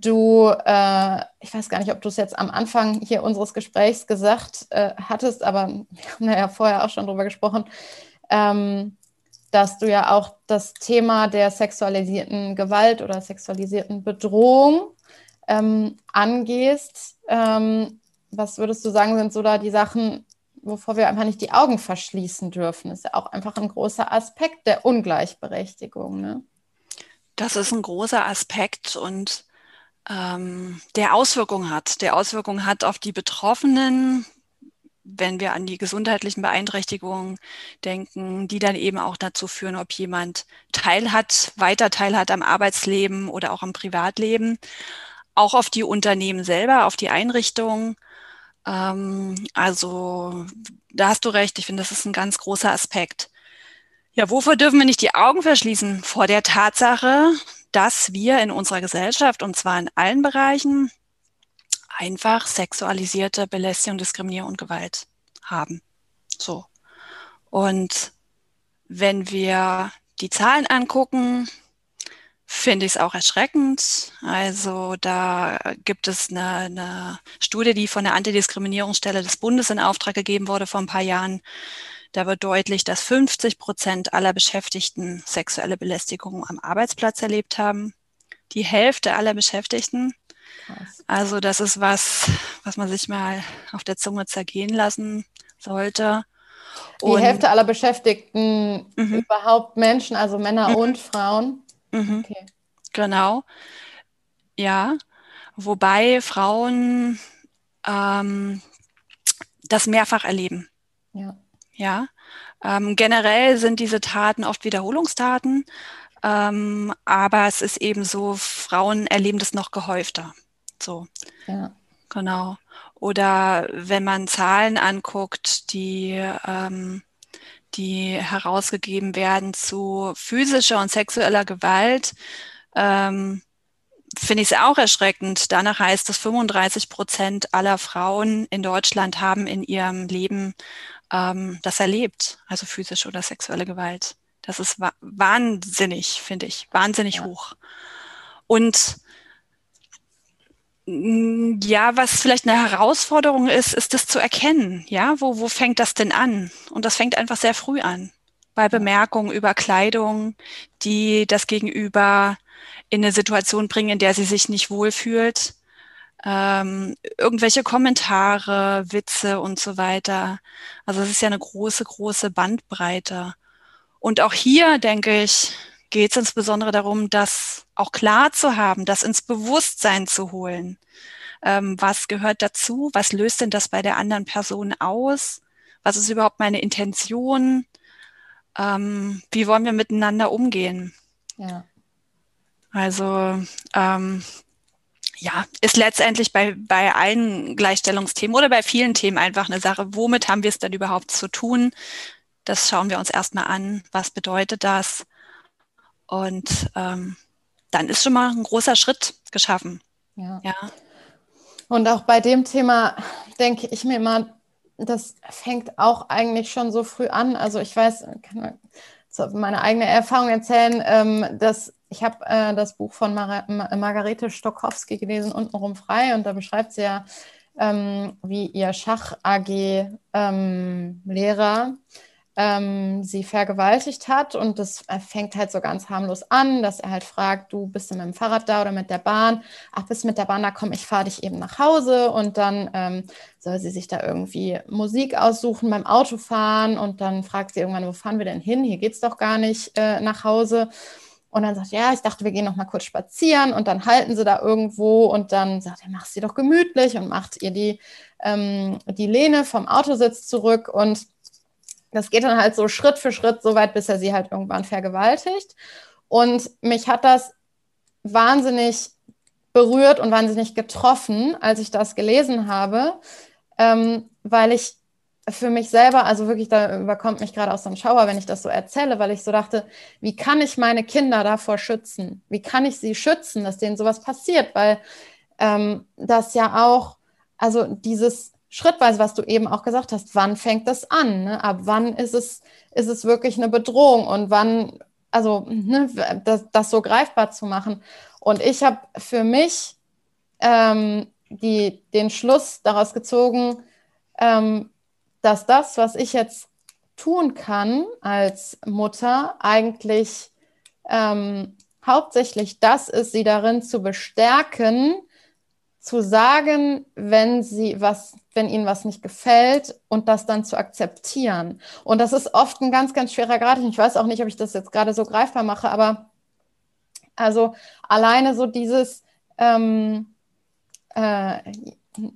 [SPEAKER 1] du, äh, ich weiß gar nicht, ob du es jetzt am Anfang hier unseres Gesprächs gesagt äh, hattest, aber wir haben ja vorher auch schon drüber gesprochen, ähm, dass du ja auch das Thema der sexualisierten Gewalt oder sexualisierten Bedrohung ähm, angehst. Ähm, was würdest du sagen, sind so da die Sachen, wovor wir einfach nicht die Augen verschließen dürfen. Das ist ja auch einfach ein großer Aspekt der Ungleichberechtigung. Ne?
[SPEAKER 2] Das ist ein großer Aspekt und ähm, der Auswirkungen hat. Der Auswirkungen hat auf die Betroffenen, wenn wir an die gesundheitlichen Beeinträchtigungen denken, die dann eben auch dazu führen, ob jemand teilhat, weiter teilhat am Arbeitsleben oder auch am Privatleben, auch auf die Unternehmen selber, auf die Einrichtungen ähm, also da hast du recht. Ich finde, das ist ein ganz großer Aspekt. Ja, wovor dürfen wir nicht die Augen verschließen? Vor der Tatsache, dass wir in unserer Gesellschaft, und zwar in allen Bereichen, einfach sexualisierte Belästigung, Diskriminierung und Gewalt haben. So. Und wenn wir die Zahlen angucken, finde ich es auch erschreckend. Also da gibt es eine, eine Studie, die von der Antidiskriminierungsstelle des Bundes in Auftrag gegeben wurde vor ein paar Jahren. Da wird deutlich, dass 50 Prozent aller Beschäftigten sexuelle Belästigung am Arbeitsplatz erlebt haben. Die Hälfte aller Beschäftigten. Krass. Also das ist was, was man sich mal auf der Zunge zergehen lassen sollte.
[SPEAKER 1] Die und, Hälfte aller Beschäftigten mhm. überhaupt Menschen, also Männer mhm. und Frauen.
[SPEAKER 2] Mhm. Okay. Genau. Ja. Wobei Frauen ähm, das mehrfach erleben. Ja. Ja. Ähm, generell sind diese Taten oft Wiederholungstaten, ähm, aber es ist eben so, Frauen erleben das noch gehäufter. So. Ja. Genau. Oder wenn man Zahlen anguckt, die ähm, die herausgegeben werden zu physischer und sexueller Gewalt, ähm, finde ich es auch erschreckend. Danach heißt es, 35 Prozent aller Frauen in Deutschland haben in ihrem Leben ähm, das erlebt, also physische oder sexuelle Gewalt. Das ist wa wahnsinnig, finde ich, wahnsinnig ja. hoch. Und Mm, ja, was vielleicht eine Herausforderung ist, ist das zu erkennen. Ja, wo, wo fängt das denn an? Und das fängt einfach sehr früh an. Bei Bemerkungen über Kleidung, die das Gegenüber in eine Situation bringen, in der sie sich nicht wohlfühlt. Ähm, irgendwelche Kommentare, Witze und so weiter. Also es ist ja eine große, große Bandbreite. Und auch hier, denke ich, geht es insbesondere darum, das auch klar zu haben, das ins Bewusstsein zu holen. Ähm, was gehört dazu? Was löst denn das bei der anderen Person aus? Was ist überhaupt meine Intention? Ähm, wie wollen wir miteinander umgehen? Ja. Also ähm, ja, ist letztendlich bei, bei allen Gleichstellungsthemen oder bei vielen Themen einfach eine Sache, womit haben wir es denn überhaupt zu tun? Das schauen wir uns erstmal an. Was bedeutet das? Und ähm, dann ist schon mal ein großer Schritt geschaffen.
[SPEAKER 1] Ja. ja. Und auch bei dem Thema denke ich mir immer, das fängt auch eigentlich schon so früh an. Also ich weiß, kann meine eigene Erfahrung erzählen, ähm, dass ich habe äh, das Buch von Mar Margarete Stokowski gelesen, Untenrum frei, und da beschreibt sie ja, ähm, wie ihr Schach-AG-Lehrer ähm, ähm, sie vergewaltigt hat. Und das fängt halt so ganz harmlos an, dass er halt fragt, du bist du mit dem Fahrrad da oder mit der Bahn? Ach, bist du mit der Bahn da, komm, ich fahre dich eben nach Hause. Und dann ähm, soll sie sich da irgendwie Musik aussuchen beim Autofahren. Und dann fragt sie irgendwann, wo fahren wir denn hin? Hier geht es doch gar nicht äh, nach Hause. Und dann sagt, ja, ich dachte, wir gehen noch mal kurz spazieren und dann halten sie da irgendwo und dann sagt er, mach sie doch gemütlich und macht ihr die, ähm, die Lehne vom Autositz zurück und das geht dann halt so Schritt für Schritt so weit, bis er sie halt irgendwann vergewaltigt. Und mich hat das wahnsinnig berührt und wahnsinnig getroffen, als ich das gelesen habe, ähm, weil ich für mich selber, also wirklich, da überkommt mich gerade aus so einem Schauer, wenn ich das so erzähle, weil ich so dachte, wie kann ich meine Kinder davor schützen? Wie kann ich sie schützen, dass denen sowas passiert? Weil ähm, das ja auch, also dieses schrittweise, was du eben auch gesagt hast, wann fängt das an? Ne? Ab wann ist es, ist es wirklich eine Bedrohung und wann, also ne, das, das so greifbar zu machen. Und ich habe für mich ähm, die, den Schluss daraus gezogen, ähm, dass das, was ich jetzt tun kann als Mutter, eigentlich ähm, hauptsächlich das ist, sie darin zu bestärken, zu sagen, wenn sie was, wenn ihnen was nicht gefällt und das dann zu akzeptieren. Und das ist oft ein ganz, ganz schwerer Grad. Ich weiß auch nicht, ob ich das jetzt gerade so greifbar mache, aber also alleine so dieses, ähm, äh,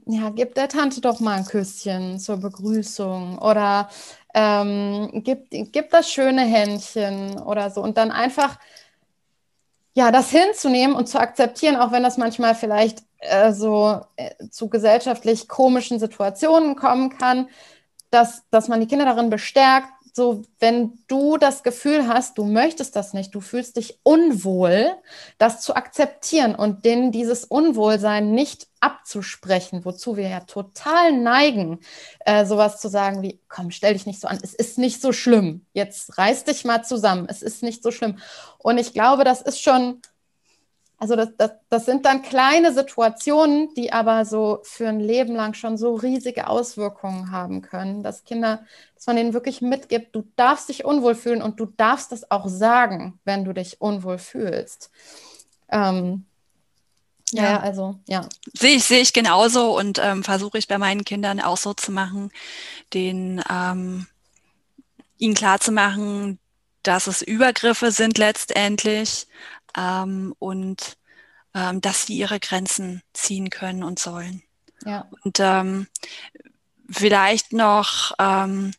[SPEAKER 1] ja, gib der Tante doch mal ein Küsschen zur Begrüßung oder ähm, gib, gib das schöne Händchen oder so und dann einfach ja, das hinzunehmen und zu akzeptieren, auch wenn das manchmal vielleicht äh, so äh, zu gesellschaftlich komischen Situationen kommen kann, dass, dass man die Kinder darin bestärkt, so, wenn du das Gefühl hast, du möchtest das nicht, du fühlst dich unwohl, das zu akzeptieren und denen dieses Unwohlsein nicht abzusprechen, wozu wir ja total neigen, äh, sowas zu sagen wie, komm, stell dich nicht so an, es ist nicht so schlimm, jetzt reiß dich mal zusammen, es ist nicht so schlimm. Und ich glaube, das ist schon also das, das, das sind dann kleine Situationen, die aber so für ein Leben lang schon so riesige Auswirkungen haben können, dass Kinder, dass man denen wirklich mitgibt, du darfst dich unwohl fühlen und du darfst das auch sagen, wenn du dich unwohl fühlst. Ähm, ja, ja, also ja.
[SPEAKER 2] Sehe ich, sehe ich genauso und ähm, versuche ich bei meinen Kindern auch so zu machen, den ähm, ihnen klar zu machen, dass es Übergriffe sind letztendlich, ähm, und ähm, dass sie ihre Grenzen ziehen können und sollen. Ja. Und ähm, vielleicht noch ähm,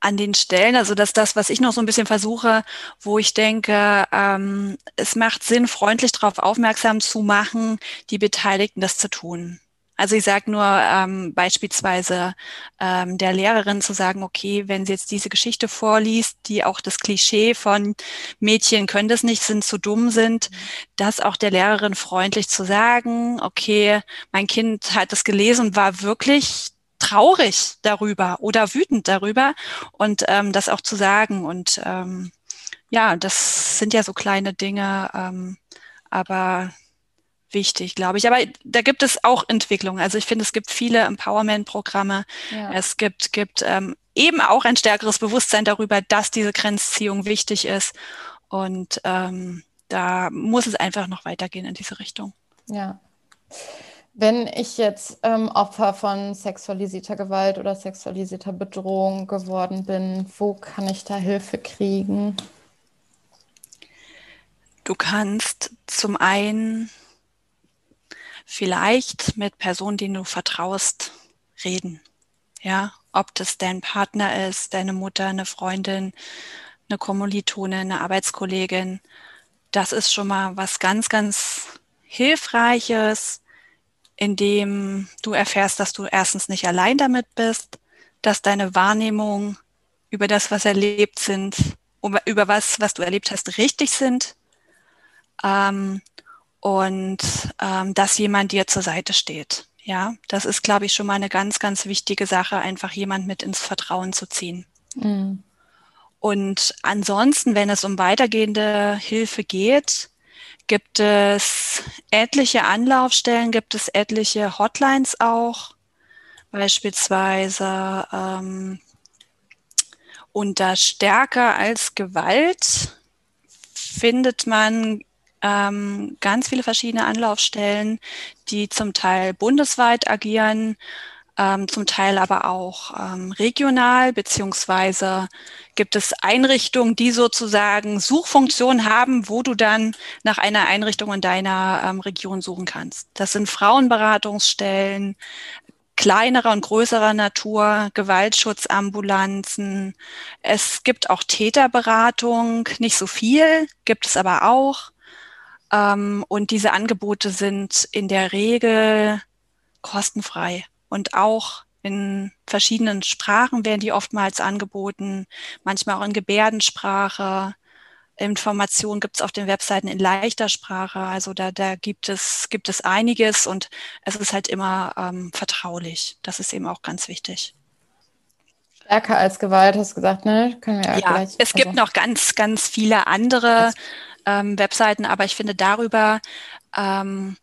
[SPEAKER 2] an den Stellen, also dass das, was ich noch so ein bisschen versuche, wo ich denke, ähm, es macht Sinn, freundlich darauf aufmerksam zu machen, die Beteiligten das zu tun. Also ich sage nur ähm, beispielsweise ähm, der Lehrerin zu sagen, okay, wenn sie jetzt diese Geschichte vorliest, die auch das Klischee von Mädchen können das nicht, sind zu dumm sind, mhm. das auch der Lehrerin freundlich zu sagen, okay, mein Kind hat das gelesen und war wirklich traurig darüber oder wütend darüber und ähm, das auch zu sagen. Und ähm, ja, das sind ja so kleine Dinge, ähm, aber wichtig, glaube ich. Aber da gibt es auch Entwicklungen. Also ich finde, es gibt viele Empowerment-Programme. Ja. Es gibt, gibt ähm, eben auch ein stärkeres Bewusstsein darüber, dass diese Grenzziehung wichtig ist. Und ähm, da muss es einfach noch weitergehen in diese Richtung.
[SPEAKER 1] Ja. Wenn ich jetzt ähm, Opfer von sexualisierter Gewalt oder sexualisierter Bedrohung geworden bin, wo kann ich da Hilfe kriegen?
[SPEAKER 2] Du kannst zum einen vielleicht mit Personen, denen du vertraust, reden. Ja, ob das dein Partner ist, deine Mutter, eine Freundin, eine Kommilitone, eine Arbeitskollegin. Das ist schon mal was ganz, ganz Hilfreiches, indem du erfährst, dass du erstens nicht allein damit bist, dass deine Wahrnehmung über das, was erlebt sind, über was, was du erlebt hast, richtig sind. Ähm, und ähm, dass jemand dir zur Seite steht. Ja, das ist, glaube ich, schon mal eine ganz, ganz wichtige Sache, einfach jemand mit ins Vertrauen zu ziehen. Mhm. Und ansonsten, wenn es um weitergehende Hilfe geht, gibt es etliche Anlaufstellen, gibt es etliche Hotlines auch, beispielsweise ähm, unter Stärker als Gewalt findet man ähm, ganz viele verschiedene Anlaufstellen, die zum Teil bundesweit agieren, ähm, zum Teil aber auch ähm, regional, beziehungsweise gibt es Einrichtungen, die sozusagen Suchfunktionen haben, wo du dann nach einer Einrichtung in deiner ähm, Region suchen kannst. Das sind Frauenberatungsstellen, kleinerer und größerer Natur, Gewaltschutzambulanzen. Es gibt auch Täterberatung, nicht so viel, gibt es aber auch. Ähm, und diese Angebote sind in der Regel kostenfrei und auch in verschiedenen Sprachen werden die oftmals angeboten, manchmal auch in Gebärdensprache. Informationen gibt es auf den Webseiten in leichter Sprache. Also da, da gibt, es, gibt es einiges und es ist halt immer ähm, vertraulich. Das ist eben auch ganz wichtig.
[SPEAKER 1] Stärker als Gewalt, hast du gesagt, ne?
[SPEAKER 2] Können wir ja, ja gleich, es gibt also noch ganz, ganz viele andere ähm, Webseiten, aber ich finde darüber ähm,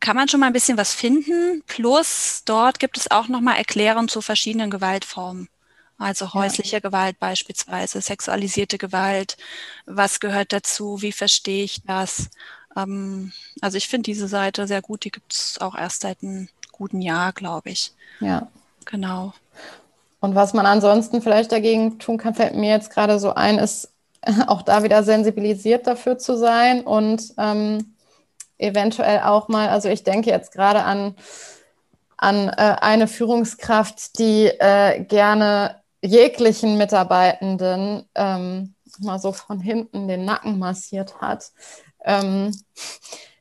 [SPEAKER 2] kann man schon mal ein bisschen was finden. Plus dort gibt es auch nochmal Erklärungen zu verschiedenen Gewaltformen. Also häusliche ja. Gewalt beispielsweise, sexualisierte Gewalt. Was gehört dazu? Wie verstehe ich das? Ähm, also ich finde diese Seite sehr gut. Die gibt es auch erst seit einem guten Jahr, glaube ich.
[SPEAKER 1] Ja.
[SPEAKER 2] Genau.
[SPEAKER 1] Und was man ansonsten vielleicht dagegen tun kann, fällt mir jetzt gerade so ein, ist auch da wieder sensibilisiert dafür zu sein und ähm, eventuell auch mal, also ich denke jetzt gerade an, an äh, eine Führungskraft, die äh, gerne jeglichen Mitarbeitenden ähm, mal so von hinten den Nacken massiert hat. Ähm,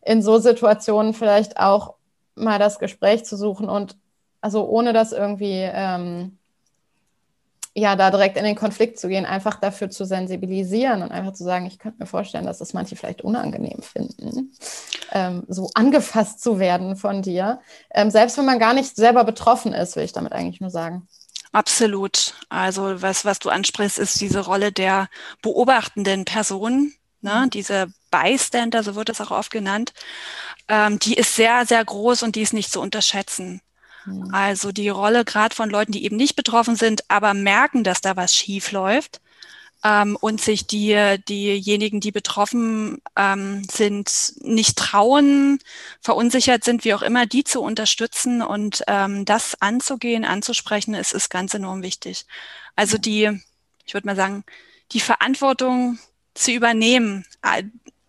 [SPEAKER 1] in so Situationen vielleicht auch mal das Gespräch zu suchen und also ohne das irgendwie ähm, ja, da direkt in den Konflikt zu gehen, einfach dafür zu sensibilisieren und einfach zu sagen, ich könnte mir vorstellen, dass das manche vielleicht unangenehm finden, ähm, so angefasst zu werden von dir. Ähm, selbst wenn man gar nicht selber betroffen ist, will ich damit eigentlich nur sagen.
[SPEAKER 2] Absolut. Also was, was du ansprichst, ist diese Rolle der beobachtenden Person, ne? Mhm. diese Bystander, so wird es auch oft genannt. Ähm, die ist sehr, sehr groß und die ist nicht zu unterschätzen. Mhm. Also die Rolle gerade von Leuten, die eben nicht betroffen sind, aber merken, dass da was schief läuft ähm, und sich die, diejenigen, die betroffen ähm, sind, nicht trauen, verunsichert sind, wie auch immer, die zu unterstützen und ähm, das anzugehen, anzusprechen, ist, ist ganz enorm wichtig. Also die, ich würde mal sagen, die Verantwortung zu übernehmen,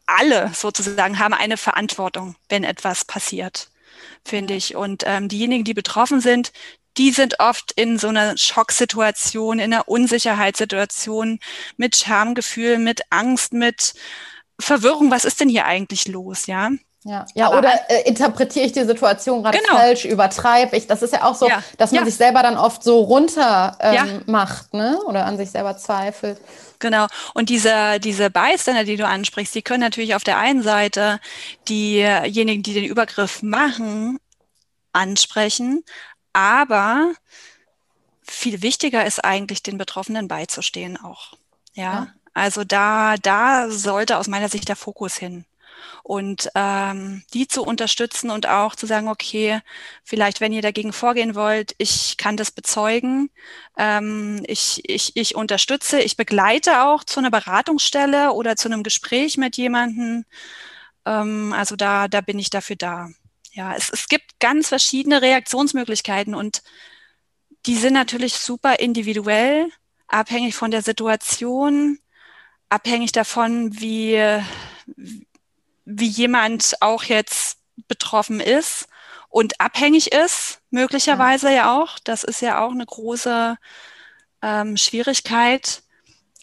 [SPEAKER 2] alle sozusagen haben eine Verantwortung, wenn etwas passiert finde ich. Und ähm, diejenigen, die betroffen sind, die sind oft in so einer Schocksituation, in einer Unsicherheitssituation, mit Schamgefühl, mit Angst, mit Verwirrung. Was ist denn hier eigentlich los, ja?
[SPEAKER 1] Ja, ja oder äh, interpretiere ich die Situation gerade genau. falsch, übertreibe ich. Das ist ja auch so, ja. dass man ja. sich selber dann oft so runter ähm, ja. macht, ne? Oder an sich selber zweifelt.
[SPEAKER 2] Genau. Und diese, diese Bystander, die du ansprichst, die können natürlich auf der einen Seite diejenigen, die den Übergriff machen, ansprechen, aber viel wichtiger ist eigentlich, den Betroffenen beizustehen auch. Ja. Also da, da sollte aus meiner Sicht der Fokus hin und ähm, die zu unterstützen und auch zu sagen, okay, vielleicht, wenn ihr dagegen vorgehen wollt, ich kann das bezeugen, ähm, ich, ich, ich unterstütze, ich begleite auch zu einer Beratungsstelle oder zu einem Gespräch mit jemandem. Ähm, also da, da bin ich dafür da. Ja, es, es gibt ganz verschiedene Reaktionsmöglichkeiten und die sind natürlich super individuell, abhängig von der Situation, abhängig davon, wie, wie jemand auch jetzt betroffen ist und abhängig ist, möglicherweise ja, ja auch. Das ist ja auch eine große ähm, Schwierigkeit.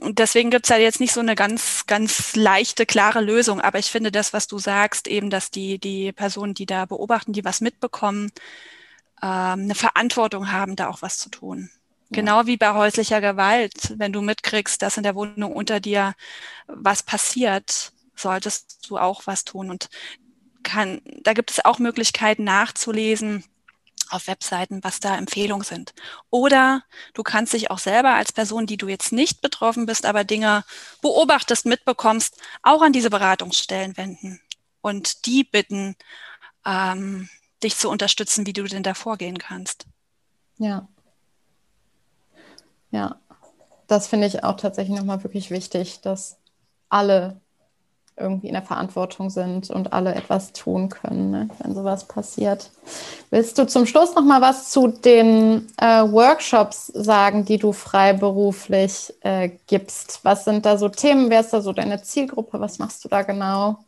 [SPEAKER 2] Und deswegen gibt's ja jetzt nicht so eine ganz, ganz leichte, klare Lösung. Aber ich finde das, was du sagst, eben, dass die, die Personen, die da beobachten, die was mitbekommen, ähm, eine Verantwortung haben, da auch was zu tun. Ja. Genau wie bei häuslicher Gewalt. Wenn du mitkriegst, dass in der Wohnung unter dir was passiert, solltest du auch was tun. Und kann, da gibt es auch Möglichkeiten nachzulesen auf Webseiten, was da Empfehlungen sind. Oder du kannst dich auch selber als Person, die du jetzt nicht betroffen bist, aber Dinge beobachtest, mitbekommst, auch an diese Beratungsstellen wenden und die bitten, ähm, dich zu unterstützen, wie du denn da vorgehen kannst.
[SPEAKER 1] Ja. Ja, das finde ich auch tatsächlich nochmal wirklich wichtig, dass alle irgendwie in der Verantwortung sind und alle etwas tun können, ne, wenn sowas passiert. Willst du zum Schluss noch mal was zu den äh, Workshops sagen, die du freiberuflich äh, gibst? Was sind da so Themen? Wer ist da so deine Zielgruppe? Was machst du da genau?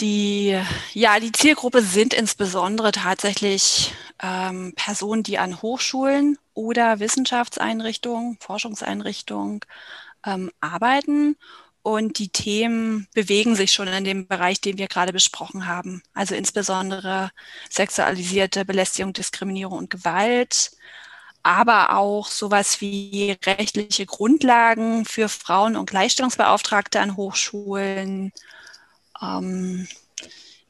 [SPEAKER 2] Die, ja, die Zielgruppe sind insbesondere tatsächlich ähm, Personen, die an Hochschulen oder Wissenschaftseinrichtungen, Forschungseinrichtungen ähm, arbeiten. Und die Themen bewegen sich schon in dem Bereich, den wir gerade besprochen haben. Also insbesondere sexualisierte Belästigung, Diskriminierung und Gewalt, aber auch sowas wie rechtliche Grundlagen für Frauen- und Gleichstellungsbeauftragte an Hochschulen. Ähm,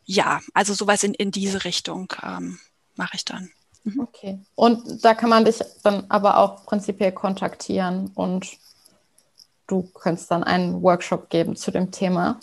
[SPEAKER 2] ja, also sowas in, in diese Richtung ähm, mache ich dann.
[SPEAKER 1] Mhm. Okay. Und da kann man dich dann aber auch prinzipiell kontaktieren und du könntest dann einen Workshop geben zu dem Thema.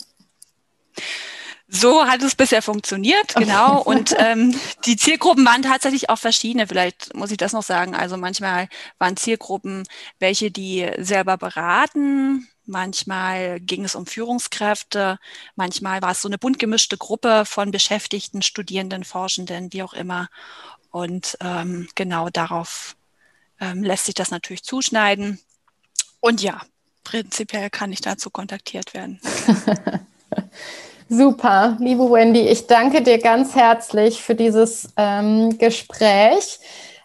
[SPEAKER 2] So hat es bisher funktioniert, genau. Und ähm, die Zielgruppen waren tatsächlich auch verschiedene. Vielleicht muss ich das noch sagen. Also manchmal waren Zielgruppen welche, die selber beraten. Manchmal ging es um Führungskräfte. Manchmal war es so eine bunt gemischte Gruppe von Beschäftigten, Studierenden, Forschenden, wie auch immer. Und ähm, genau darauf ähm, lässt sich das natürlich zuschneiden. Und ja, prinzipiell kann ich dazu kontaktiert werden.
[SPEAKER 1] Super, liebe Wendy, ich danke dir ganz herzlich für dieses ähm, Gespräch.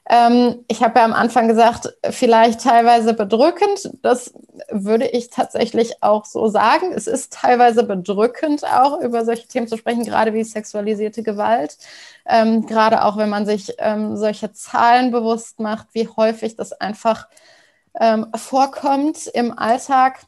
[SPEAKER 1] Ähm, ich habe ja am Anfang gesagt, vielleicht teilweise bedrückend. Das würde ich tatsächlich auch so sagen. Es ist teilweise bedrückend, auch über solche Themen zu sprechen, gerade wie sexualisierte Gewalt. Ähm, gerade auch, wenn man sich ähm, solche Zahlen bewusst macht, wie häufig das einfach ähm, vorkommt im Alltag.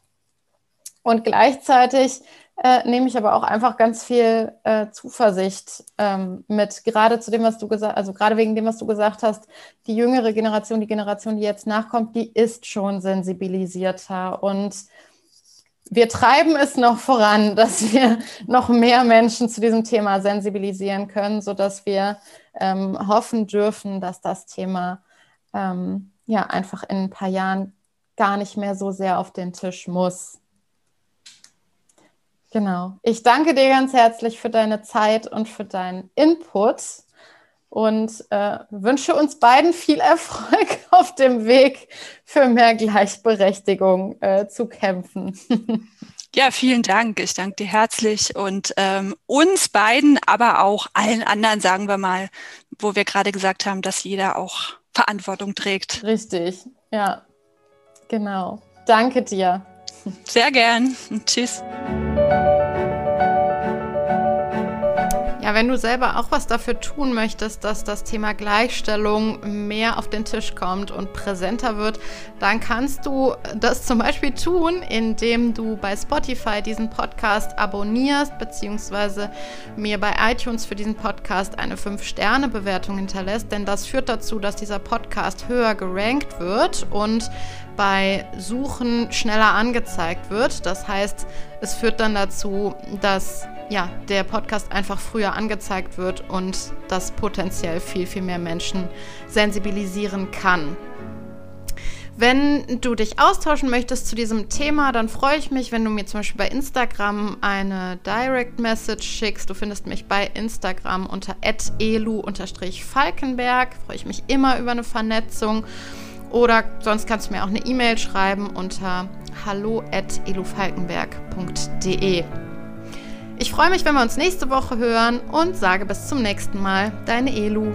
[SPEAKER 1] Und gleichzeitig äh, nehme ich aber auch einfach ganz viel äh, Zuversicht ähm, mit, gerade zu dem, was du gesagt also gerade wegen dem, was du gesagt hast, die jüngere Generation, die Generation, die jetzt nachkommt, die ist schon sensibilisierter und wir treiben es noch voran, dass wir noch mehr Menschen zu diesem Thema sensibilisieren können, sodass wir ähm, hoffen dürfen, dass das Thema ähm, ja einfach in ein paar Jahren gar nicht mehr so sehr auf den Tisch muss. Genau. Ich danke dir ganz herzlich für deine Zeit und für deinen Input und äh, wünsche uns beiden viel Erfolg auf dem Weg für mehr Gleichberechtigung äh, zu kämpfen.
[SPEAKER 2] Ja, vielen Dank. Ich danke dir herzlich und ähm, uns beiden, aber auch allen anderen, sagen wir mal, wo wir gerade gesagt haben, dass jeder auch Verantwortung trägt.
[SPEAKER 1] Richtig, ja, genau. Danke dir.
[SPEAKER 2] Sehr gern. Tschüss.
[SPEAKER 1] Wenn du selber auch was dafür tun möchtest, dass das Thema Gleichstellung mehr auf den Tisch kommt und präsenter wird, dann kannst du das zum Beispiel tun, indem du bei Spotify diesen Podcast abonnierst, beziehungsweise mir bei iTunes für diesen Podcast eine 5-Sterne-Bewertung hinterlässt, denn das führt dazu, dass dieser Podcast höher gerankt wird und bei Suchen schneller angezeigt wird. Das heißt, es führt dann dazu, dass ja, der Podcast einfach früher angezeigt wird und das potenziell viel, viel mehr Menschen sensibilisieren kann. Wenn du dich austauschen möchtest zu diesem Thema, dann freue ich mich, wenn du mir zum Beispiel bei Instagram eine Direct Message schickst. Du findest mich bei Instagram unter elu-falkenberg. Freue ich mich immer über eine Vernetzung. Oder sonst kannst du mir auch eine E-Mail schreiben unter hallo@elufalkenberg.de. Ich freue mich, wenn wir uns nächste Woche hören und sage bis zum nächsten Mal. Deine Elu.